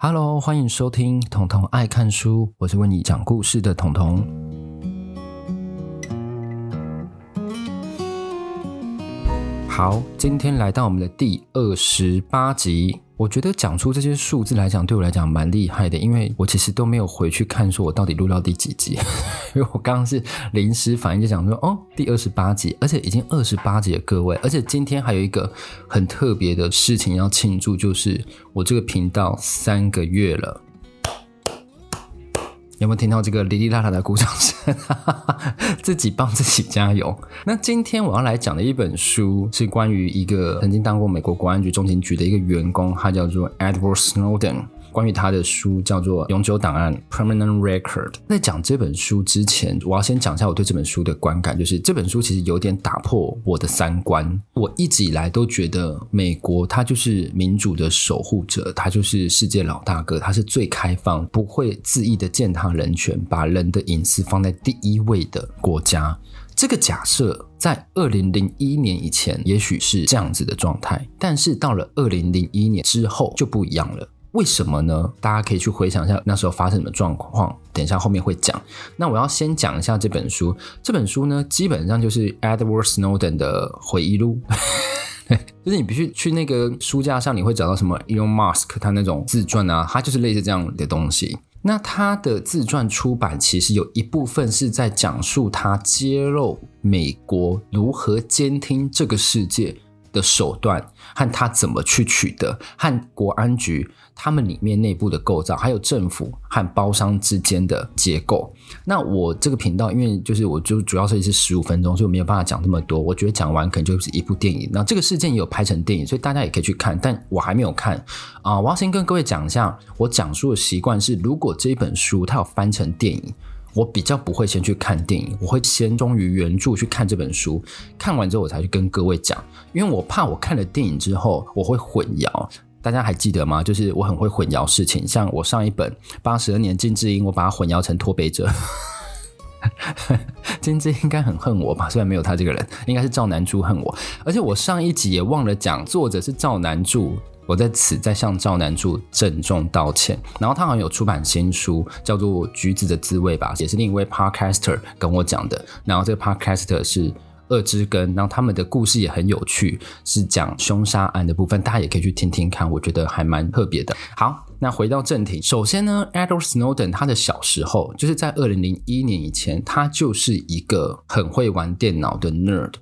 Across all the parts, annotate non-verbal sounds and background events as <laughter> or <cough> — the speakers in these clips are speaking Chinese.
Hello，欢迎收听《彤彤爱看书》，我是为你讲故事的彤彤。好，今天来到我们的第二十八集。我觉得讲出这些数字来讲，对我来讲蛮厉害的，因为我其实都没有回去看，说我到底录到第几集，<laughs> 因为我刚刚是临时反应就讲说，哦，第二十八集，而且已经二十八集了，各位，而且今天还有一个很特别的事情要庆祝，就是我这个频道三个月了。有没有听到这个哩哩啦啦的鼓掌声？<laughs> 自己帮自己加油。那今天我要来讲的一本书是关于一个曾经当过美国国安局中情局的一个员工，他叫做 Edward Snowden。关于他的书叫做《永久档案》（Permanent Record）。在讲这本书之前，我要先讲一下我对这本书的观感，就是这本书其实有点打破我的三观。我一直以来都觉得美国它就是民主的守护者，它就是世界老大哥，它是最开放、不会恣意的践踏人权、把人的隐私放在第一位的国家。这个假设在二零零一年以前也许是这样子的状态，但是到了二零零一年之后就不一样了。为什么呢？大家可以去回想一下那时候发生什么状况。等一下后面会讲。那我要先讲一下这本书。这本书呢，基本上就是 Edward Snowden 的回忆录。<laughs> 就是你必须去那个书架上，你会找到什么 Elon Musk 他那种自传啊，他就是类似这样的东西。那他的自传出版，其实有一部分是在讲述他揭露美国如何监听这个世界的手段，和他怎么去取得，和国安局。他们里面内部的构造，还有政府和包商之间的结构。那我这个频道，因为就是我就主要设计是十五分钟，所以我没有办法讲这么多。我觉得讲完可能就是一部电影。那这个事件也有拍成电影，所以大家也可以去看。但我还没有看啊、呃！我要先跟各位讲一下，我讲书的习惯是，如果这一本书它有翻成电影，我比较不会先去看电影，我会先忠于原著去看这本书。看完之后，我才去跟各位讲，因为我怕我看了电影之后我会混淆。大家还记得吗？就是我很会混淆事情，像我上一本《八十二年金智英》，我把它混淆成脱北者。<laughs> 金智英应该很恨我吧？虽然没有他这个人，应该是赵南柱恨我。而且我上一集也忘了讲，作者是赵南柱，我在此再向赵南柱郑重道歉。然后他好像有出版新书，叫做《橘子的滋味》吧，也是另一位 Podcaster 跟我讲的。然后这个 Podcaster 是。恶之根，然后他们的故事也很有趣，是讲凶杀案的部分，大家也可以去听听看，我觉得还蛮特别的。好，那回到正题，首先呢，Edward Snowden 他的小时候，就是在二零零一年以前，他就是一个很会玩电脑的 nerd。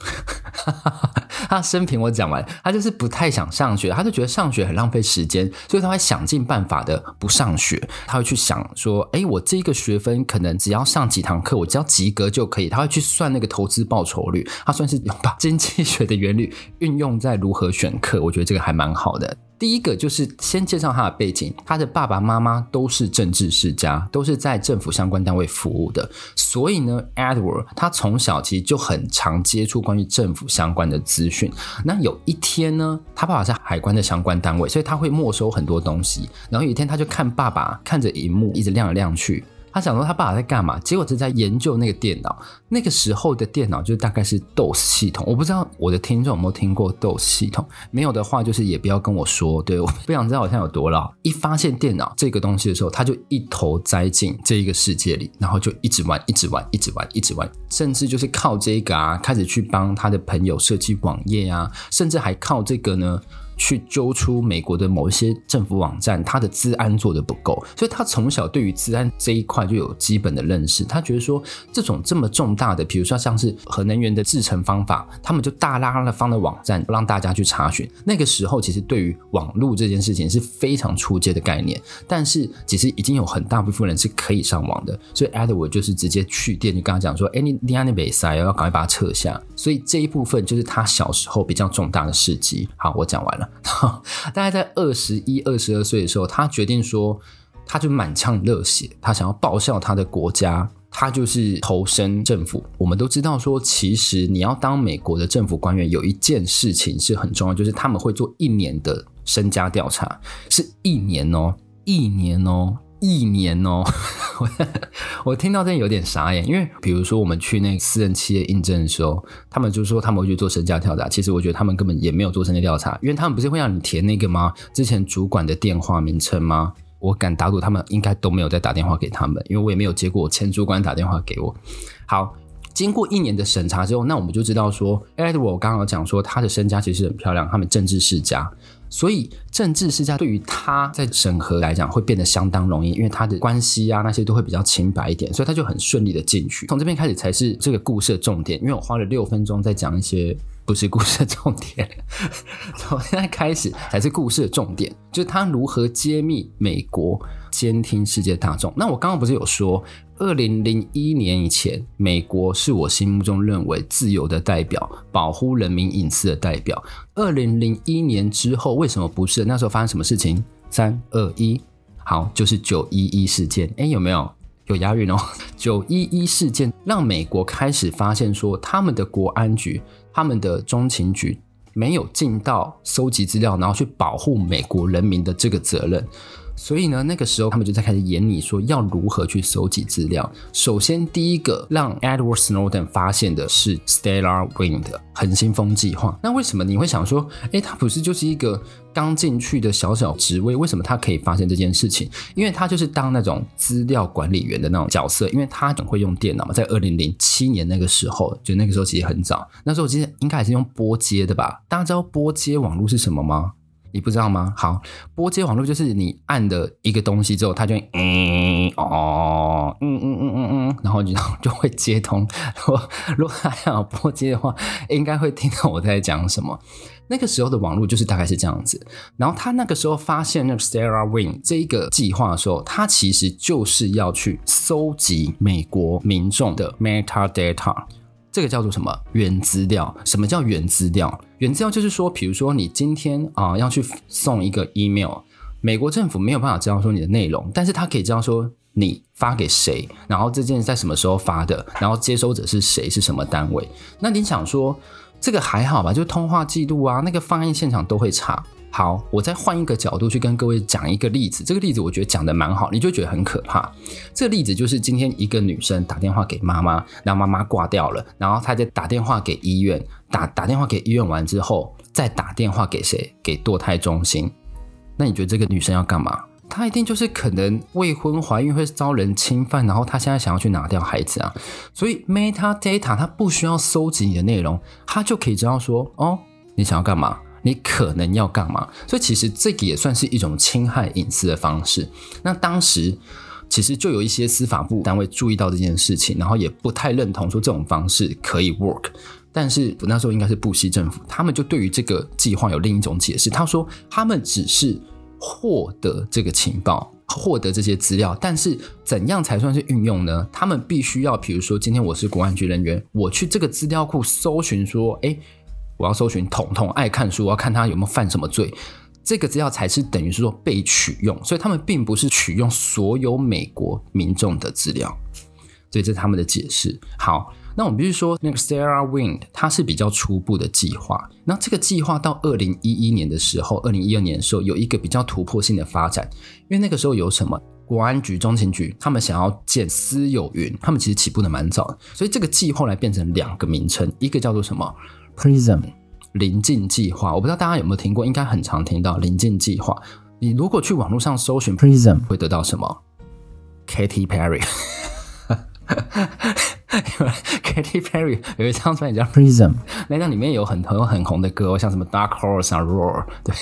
<laughs> 他生平我讲完，他就是不太想上学，他就觉得上学很浪费时间，所以他会想尽办法的不上学。他会去想说，哎，我这个学分可能只要上几堂课，我只要及格就可以。他会去算那个投资报酬率，他算是把经济学的原理运用在如何选课，我觉得这个还蛮好的。第一个就是先介绍他的背景，他的爸爸妈妈都是政治世家，都是在政府相关单位服务的，所以呢，Edward 他从小其实就很常接触关于政府相关的资讯。那有一天呢，他爸爸是海关的相关单位，所以他会没收很多东西。然后有一天，他就看爸爸看着荧幕一直亮来亮去。他想说他爸爸在干嘛，结果是在研究那个电脑。那个时候的电脑就大概是 DOS 系统，我不知道我的听众有没有听过 DOS 系统，没有的话就是也不要跟我说，对，我不想知道好像有多老。一发现电脑这个东西的时候，他就一头栽进这一个世界里，然后就一直玩，一直玩，一直玩，一直玩，甚至就是靠这个啊，开始去帮他的朋友设计网页啊，甚至还靠这个呢。去揪出美国的某一些政府网站，他的资安做得不够，所以他从小对于资安这一块就有基本的认识。他觉得说，这种这么重大的，比如说像是核能源的制成方法，他们就大拉拉的放在网站，让大家去查询。那个时候，其实对于网络这件事情是非常初阶的概念，但是其实已经有很大部分人是可以上网的。所以 Edward 就是直接去电，就跟他讲说：“哎，你你那边塞，要赶快把它撤下。”所以这一部分就是他小时候比较重大的事迹。好，我讲完了。<laughs> 大概在二十一、二十二岁的时候，他决定说，他就满腔热血，他想要报效他的国家，他就是投身政府。我们都知道说，其实你要当美国的政府官员，有一件事情是很重要，就是他们会做一年的身家调查，是一年哦，一年哦。一年哦，<laughs> 我听到这有点傻眼，因为比如说我们去那私人企业应征的时候，他们就说他们会去做身家调查，其实我觉得他们根本也没有做身家调查，因为他们不是会让你填那个吗？之前主管的电话名称吗？我敢打赌他们应该都没有再打电话给他们，因为我也没有接过前主管打电话给我。好。经过一年的审查之后，那我们就知道说，Edward 我刚刚讲说他的身家其实很漂亮，他们政治世家，所以政治世家对于他在审核来讲会变得相当容易，因为他的关系啊那些都会比较清白一点，所以他就很顺利的进去。从这边开始才是这个故事的重点，因为我花了六分钟在讲一些不是故事的重点，<laughs> 从现在开始才是故事的重点，就是他如何揭秘美国监听世界大众。那我刚刚不是有说？二零零一年以前，美国是我心目中认为自由的代表，保护人民隐私的代表。二零零一年之后，为什么不是？那时候发生什么事情？三二一，好，就是九一一事件。诶，有没有？有押韵哦。<laughs> 九一一事件让美国开始发现说，他们的国安局、他们的中情局没有尽到收集资料，然后去保护美国人民的这个责任。所以呢，那个时候他们就在开始演你说要如何去搜集资料。首先，第一个让 Edward Snowden 发现的是 Stellar Wind 恒星风计划。那为什么你会想说，诶，他不是就是一个刚进去的小小职位，为什么他可以发现这件事情？因为他就是当那种资料管理员的那种角色，因为他总会用电脑嘛。在二零零七年那个时候，就那个时候其实很早，那时候其实应该还是用拨接的吧？大家知道拨接网络是什么吗？你不知道吗？好，拨接网络就是你按的一个东西之后，它就会嗯哦嗯嗯嗯嗯嗯，然后 <laughs> 就就会接通。如果如果还要拨接的话，应该会听到我在讲什么。那个时候的网络就是大概是这样子。然后他那个时候发现那个 Stellar Wind 这一个计划的时候，他其实就是要去搜集美国民众的 metadata。这个叫做什么？原资料？什么叫原资料？原资料就是说，比如说你今天啊、要去送一个 email，美国政府没有办法知道说你的内容，但是他可以知道说你发给谁，然后这件在什么时候发的，然后接收者是谁，是什么单位。那你想说这个还好吧？就通话记录啊，那个放映现场都会查。好，我再换一个角度去跟各位讲一个例子。这个例子我觉得讲的蛮好，你就觉得很可怕。这个例子就是今天一个女生打电话给妈妈，然后妈妈挂掉了，然后她再打电话给医院，打打电话给医院完之后，再打电话给谁？给堕胎中心。那你觉得这个女生要干嘛？她一定就是可能未婚怀孕会遭人侵犯，然后她现在想要去拿掉孩子啊。所以 metadata 她不需要收集你的内容，她就可以知道说，哦，你想要干嘛？你可能要干嘛？所以其实这个也算是一种侵害隐私的方式。那当时其实就有一些司法部单位注意到这件事情，然后也不太认同说这种方式可以 work。但是那时候应该是布希政府，他们就对于这个计划有另一种解释。他说他们只是获得这个情报，获得这些资料，但是怎样才算是运用呢？他们必须要，比如说今天我是国安局人员，我去这个资料库搜寻说，哎。我要搜寻彤彤爱看书，我要看他有没有犯什么罪，这个资料才是等于是说被取用，所以他们并不是取用所有美国民众的资料，所以这是他们的解释。好，那我们必须说那个 Sarah Wind 它是比较初步的计划，那这个计划到二零一一年的时候，二零一二年的时候有一个比较突破性的发展，因为那个时候有什么？国安局、中情局，他们想要建私有云，他们其实起步的蛮早的，所以这个计后来变成两个名称，一个叫做什么？？Prism 临近计划，我不知道大家有没有听过，应该很常听到临近计划。你如果去网络上搜寻 Prism，会得到什么？Katy Perry。<laughs> Katy Perry 有一张专辑叫 Prism，<laughs> 那张里面有很多很红的歌，像什么 Dark Horse 啊，Roar。<laughs> 对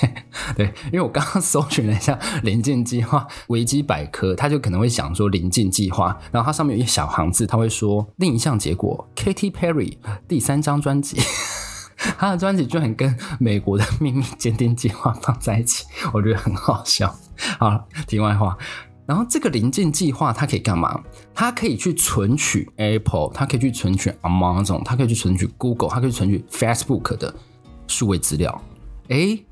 对，因为我刚刚搜寻了一下临近计划维基百科，它就可能会想说临近计划，然后它上面有一小行字，它会说另一项结果，Katy Perry 第三张专辑。<laughs> 他的专辑居然跟美国的秘密监听计划放在一起，我觉得很好笑。好，题外话，然后这个临近计划它可以干嘛？它可以去存取 Apple，它可以去存取 Amazon，它可以去存取 Google，它可以存取 Facebook 的数位资料。诶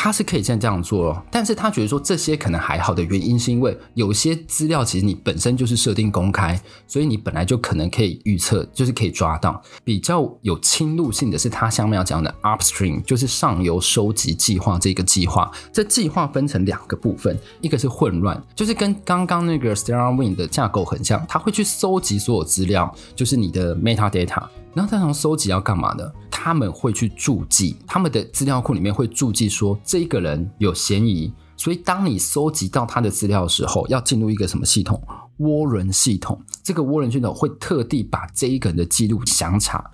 他是可以现在这样做哦，但是他觉得说这些可能还好的原因，是因为有些资料其实你本身就是设定公开，所以你本来就可能可以预测，就是可以抓到。比较有侵入性的是他下面要讲的 upstream，就是上游收集计划这个计划。这计划分成两个部分，一个是混乱，就是跟刚刚那个 s t a r w i n 的架构很像，他会去搜集所有资料，就是你的 metadata。然后他从收集要干嘛呢？他们会去注记，他们的资料库里面会注记说这个人有嫌疑，所以当你收集到他的资料的时候，要进入一个什么系统？涡轮系统。这个涡轮系统会特地把这一个人的记录详查。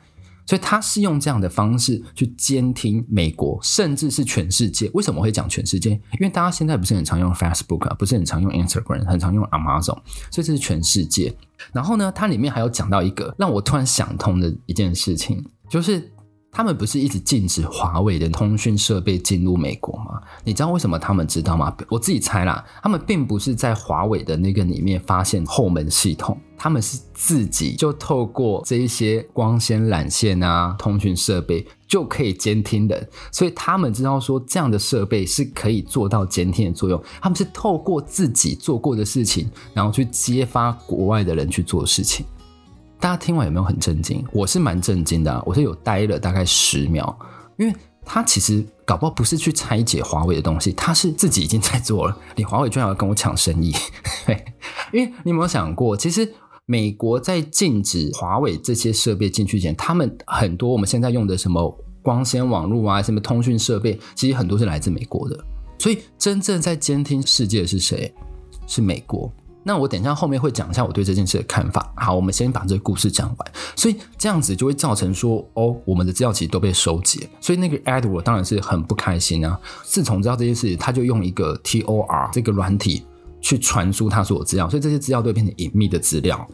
所以他是用这样的方式去监听美国，甚至是全世界。为什么会讲全世界？因为大家现在不是很常用 Facebook 啊，不是很常用 Instagram，很常用 Amazon，所以这是全世界。然后呢，它里面还有讲到一个让我突然想通的一件事情，就是他们不是一直禁止华为的通讯设备进入美国吗？你知道为什么他们知道吗？我自己猜啦，他们并不是在华为的那个里面发现后门系统。他们是自己就透过这一些光纤缆线啊、通讯设备就可以监听的，所以他们知道说这样的设备是可以做到监听的作用。他们是透过自己做过的事情，然后去揭发国外的人去做事情。大家听完有没有很震惊？我是蛮震惊的啊，我是有呆了大概十秒，因为他其实搞不好不是去拆解华为的东西，他是自己已经在做了。你华为居然要跟我抢生意，<laughs> 因为你有没有想过，其实。美国在禁止华为这些设备进去前，他们很多我们现在用的什么光纤网络啊，什么通讯设备，其实很多是来自美国的。所以真正在监听世界的是谁？是美国。那我等一下后面会讲一下我对这件事的看法。好，我们先把这个故事讲完。所以这样子就会造成说，哦，我们的资料其实都被收集。所以那个 Edward 当然是很不开心啊。自从知道这件事，他就用一个 TOR 这个软体。去传输他所有资料，所以这些资料都变成隐秘的资料。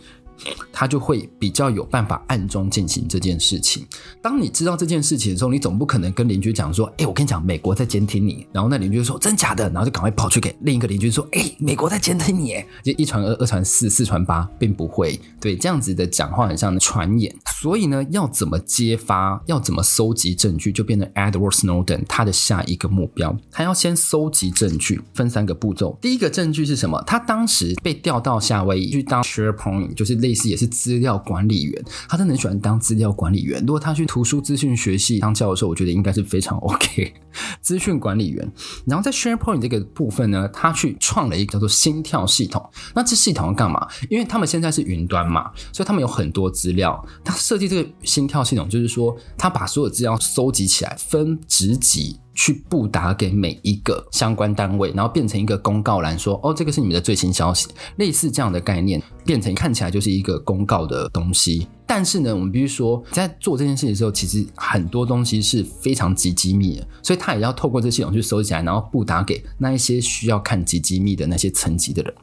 他就会比较有办法暗中进行这件事情。当你知道这件事情的时候，你总不可能跟邻居讲说：“哎、我跟你讲，美国在监听你。”然后那邻居说：“真假的？”然后就赶快跑去给另一个邻居说：“哎、美国在监听你。”就一传二，二传四，四传八，并不会对这样子的讲话很像传言。所以呢，要怎么揭发，要怎么搜集证据，就变成 Edward Snowden 他的下一个目标。他要先搜集证据，分三个步骤。第一个证据是什么？他当时被调到夏威夷去当 SharePoint，就是类。类似也是资料管理员，他真的很喜欢当资料管理员。如果他去图书资讯学系当教授，我觉得应该是非常 <laughs> OK。资讯管理员，然后在 SharePoint 这个部分呢，他去创了一个叫做心跳系统。那这系统要干嘛？因为他们现在是云端嘛，所以他们有很多资料。他设计这个心跳系统，就是说他把所有资料收集起来，分职级。去布达给每一个相关单位，然后变成一个公告栏，说：“哦，这个是你们的最新消息。”类似这样的概念，变成看起来就是一个公告的东西。但是呢，我们必须说，在做这件事情的时候，其实很多东西是非常极机密的，所以他也要透过这系统去收集起来，然后布达给那一些需要看极机密的那些层级的人。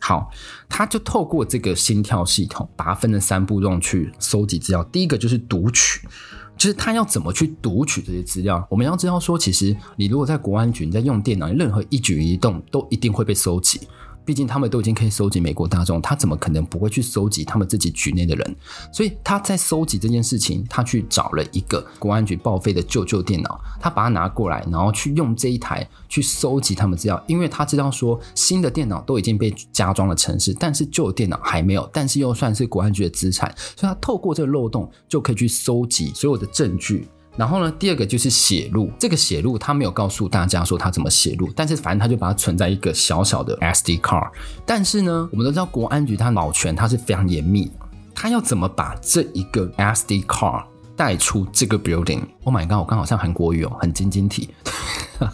好，他就透过这个心跳系统，把它分成三步骤去搜集资料。第一个就是读取。就是他要怎么去读取这些资料？我们要知道说，其实你如果在国安局，你在用电脑，任何一举一动都一定会被搜集。毕竟他们都已经可以收集美国大众，他怎么可能不会去收集他们自己局内的人？所以他在收集这件事情，他去找了一个国安局报废的旧旧电脑，他把它拿过来，然后去用这一台去收集他们资料，因为他知道说新的电脑都已经被加装了程式，但是旧的电脑还没有，但是又算是国安局的资产，所以他透过这个漏洞就可以去收集所有的证据。然后呢，第二个就是写入。这个写入他没有告诉大家说他怎么写入，但是反正他就把它存在一个小小的 SD card。但是呢，我们都知道国安局它保全它是非常严密，他要怎么把这一个 SD card 带出这个 building？Oh my god，我刚好像韩国语哦，很晶晶体。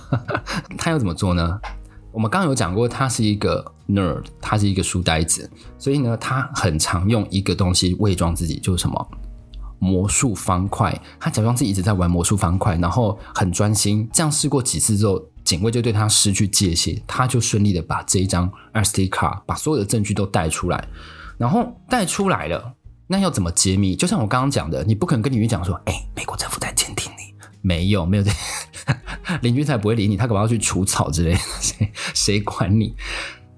<laughs> 他要怎么做呢？我们刚刚有讲过，他是一个 nerd，他是一个书呆子，所以呢，他很常用一个东西伪装自己，就是什么？魔术方块，他假装自己一直在玩魔术方块，然后很专心。这样试过几次之后，警卫就对他失去戒心，他就顺利的把这一张 SD 卡，把所有的证据都带出来。然后带出来了，那要怎么揭秘？就像我刚刚讲的，你不可能跟邻居讲说：“哎、欸，美国政府在监听你。”没有，没有这，<laughs> 邻居才不会理你，他可能要去除草之类的，谁谁管你？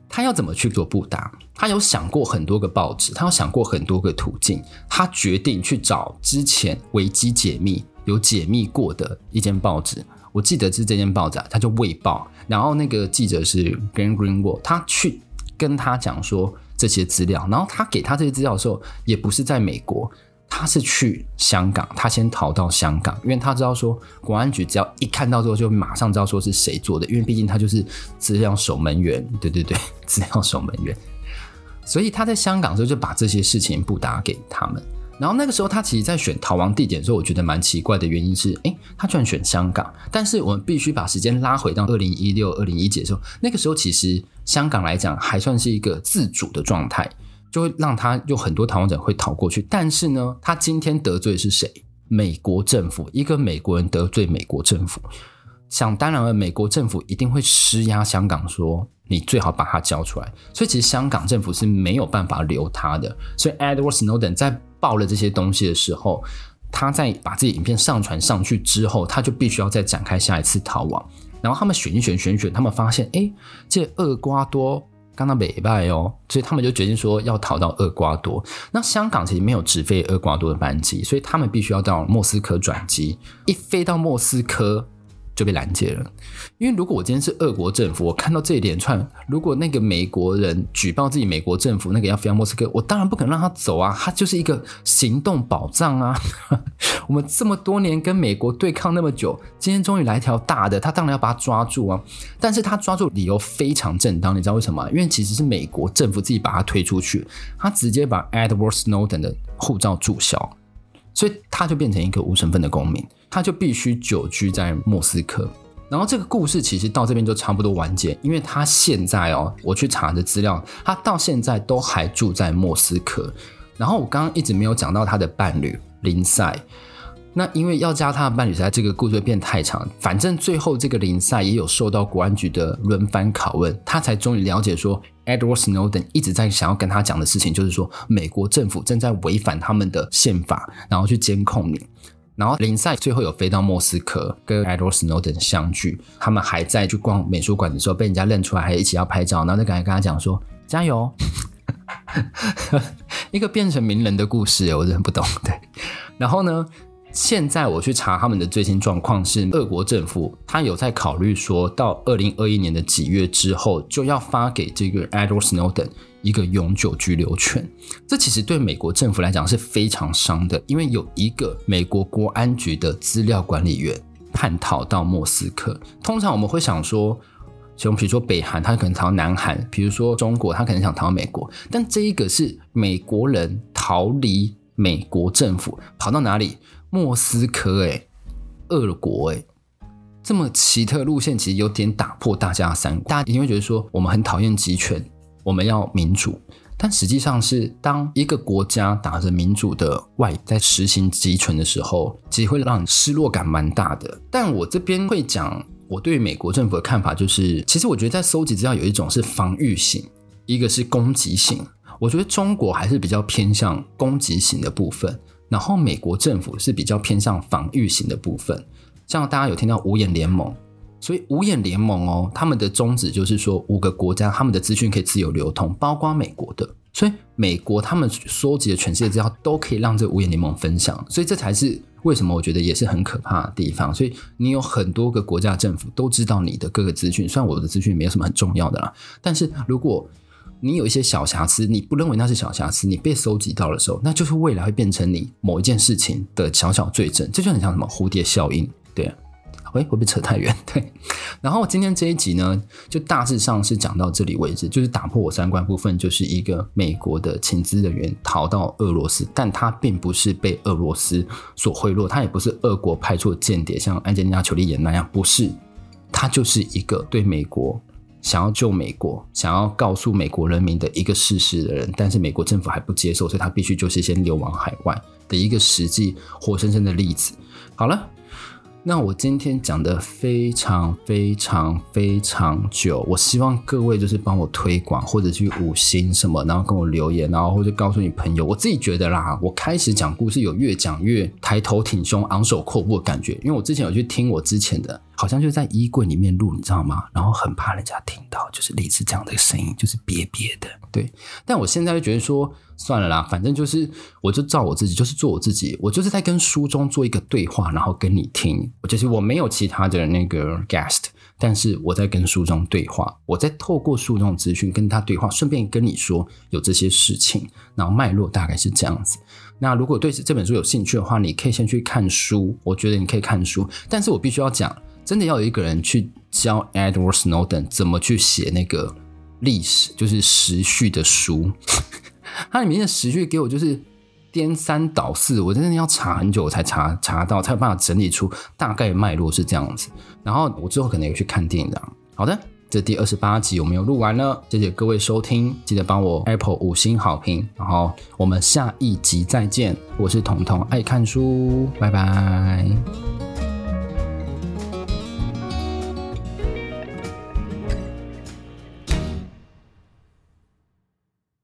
他要怎么去做布达？他有想过很多个报纸，他有想过很多个途径。他决定去找之前维基解密有解密过的一间报纸。我记得是这间报纸，他就卫报，然后那个记者是 Glenn Greenwald，他去跟他讲说这些资料，然后他给他这些资料的时候，也不是在美国，他是去香港，他先逃到香港，因为他知道说国安局只要一看到之后，就马上知道说是谁做的，因为毕竟他就是资料守门员，对对对，<laughs> 资料守门员，所以他在香港的时候就把这些事情布达给他们。然后那个时候，他其实在选逃亡地点的时候，我觉得蛮奇怪的原因是，诶，他居然选香港。但是我们必须把时间拉回到二零一六、二零一七的时候，那个时候其实香港来讲还算是一个自主的状态，就会让他有很多逃亡者会逃过去。但是呢，他今天得罪的是谁？美国政府，一个美国人得罪美国政府，想当然了，美国政府一定会施压香港说。你最好把他交出来，所以其实香港政府是没有办法留他的。所以 Edward Snowden 在报了这些东西的时候，他在把自己影片上传上去之后，他就必须要再展开下一次逃亡。然后他们选一选选一选，他们发现，哎，这厄瓜多刚刚没败哦，所以他们就决定说要逃到厄瓜多。那香港其实没有直飞厄瓜多的班机，所以他们必须要到莫斯科转机。一飞到莫斯科。就被拦截了，因为如果我今天是俄国政府，我看到这一连串，如果那个美国人举报自己美国政府那个要飞到莫斯科，我当然不可能让他走啊，他就是一个行动保障啊。<laughs> 我们这么多年跟美国对抗那么久，今天终于来一条大的，他当然要把他抓住啊。但是他抓住理由非常正当，你知道为什么？因为其实是美国政府自己把他推出去，他直接把 Edward Snowden 的护照注销，所以他就变成一个无身份的公民。他就必须久居在莫斯科，然后这个故事其实到这边就差不多完结，因为他现在哦，我去查的资料，他到现在都还住在莫斯科。然后我刚刚一直没有讲到他的伴侣林赛，那因为要加他的伴侣，在这个故事会变太长。反正最后这个林赛也有受到国安局的轮番拷问，他才终于了解说，Edward Snowden 一直在想要跟他讲的事情，就是说美国政府正在违反他们的宪法，然后去监控你。然后林赛最后有飞到莫斯科跟 Edward Snowden 相聚，他们还在去逛美术馆的时候被人家认出来，还一起要拍照，然后就赶紧跟他讲说加油，<laughs> 一个变成名人的故事，我真的不懂。对，然后呢，现在我去查他们的最新状况是，俄国政府他有在考虑说到二零二一年的几月之后就要发给这个 Edward Snowden。一个永久居留权，这其实对美国政府来讲是非常伤的，因为有一个美国国安局的资料管理员叛逃到莫斯科。通常我们会想说，像比如说北韩，他可能逃到南韩；比如说中国，他可能想逃到美国。但这一个是美国人逃离美国政府，跑到哪里？莫斯科，诶，俄国，诶，这么奇特路线，其实有点打破大家的三观。大家一定会觉得说，我们很讨厌集权。我们要民主，但实际上是当一个国家打着民主的外在实行集权的时候，其实会让你失落感蛮大的。但我这边会讲我对美国政府的看法，就是其实我觉得在搜集资料有一种是防御型，一个是攻击型。我觉得中国还是比较偏向攻击型的部分，然后美国政府是比较偏向防御型的部分。像大家有听到五眼联盟。所以五眼联盟哦，他们的宗旨就是说，五个国家他们的资讯可以自由流通，包括美国的。所以美国他们收集的全世界资料都可以让这五眼联盟分享。所以这才是为什么我觉得也是很可怕的地方。所以你有很多个国家政府都知道你的各个资讯，虽然我的资讯没有什么很重要的啦，但是如果你有一些小瑕疵，你不认为那是小瑕疵，你被收集到的时候，那就是未来会变成你某一件事情的小小罪证。这就很像什么蝴蝶效应，对啊。喂，会不会扯太远？对，然后今天这一集呢，就大致上是讲到这里为止，就是打破我三观部分，就是一个美国的情资人员逃到俄罗斯，但他并不是被俄罗斯所贿赂，他也不是俄国派出的间谍，像安吉丽娜·裘丽演那样，不是，他就是一个对美国想要救美国、想要告诉美国人民的一个事实的人，但是美国政府还不接受，所以他必须就是先流亡海外的一个实际活生生的例子。好了。那我今天讲的非常非常非常久，我希望各位就是帮我推广，或者去五星什么，然后跟我留言，然后或者告诉你朋友。我自己觉得啦，我开始讲故事有越讲越抬头挺胸、昂首阔步的感觉，因为我之前有去听我之前的。好像就在衣柜里面录，你知道吗？然后很怕人家听到，就是类似这样的声音，就是憋憋的。对，但我现在就觉得说，算了啦，反正就是，我就照我自己，就是做我自己，我就是在跟书中做一个对话，然后跟你听。就是我没有其他的那个 guest，但是我在跟书中对话，我在透过书中的资讯跟他对话，顺便跟你说有这些事情，然后脉络大概是这样子。那如果对这本书有兴趣的话，你可以先去看书。我觉得你可以看书，但是我必须要讲，真的要有一个人去教 Edward Snowden 怎么去写那个历史，就是时序的书。<laughs> 它里面的时序给我就是颠三倒四，我真的要查很久才查查到，才有办法整理出大概脉络是这样子。然后我之后可能也去看电影的。好的。这第二十八集我们又录完了，谢谢各位收听，记得帮我 Apple 五星好评，然后我们下一集再见，我是彤彤爱看书，拜拜。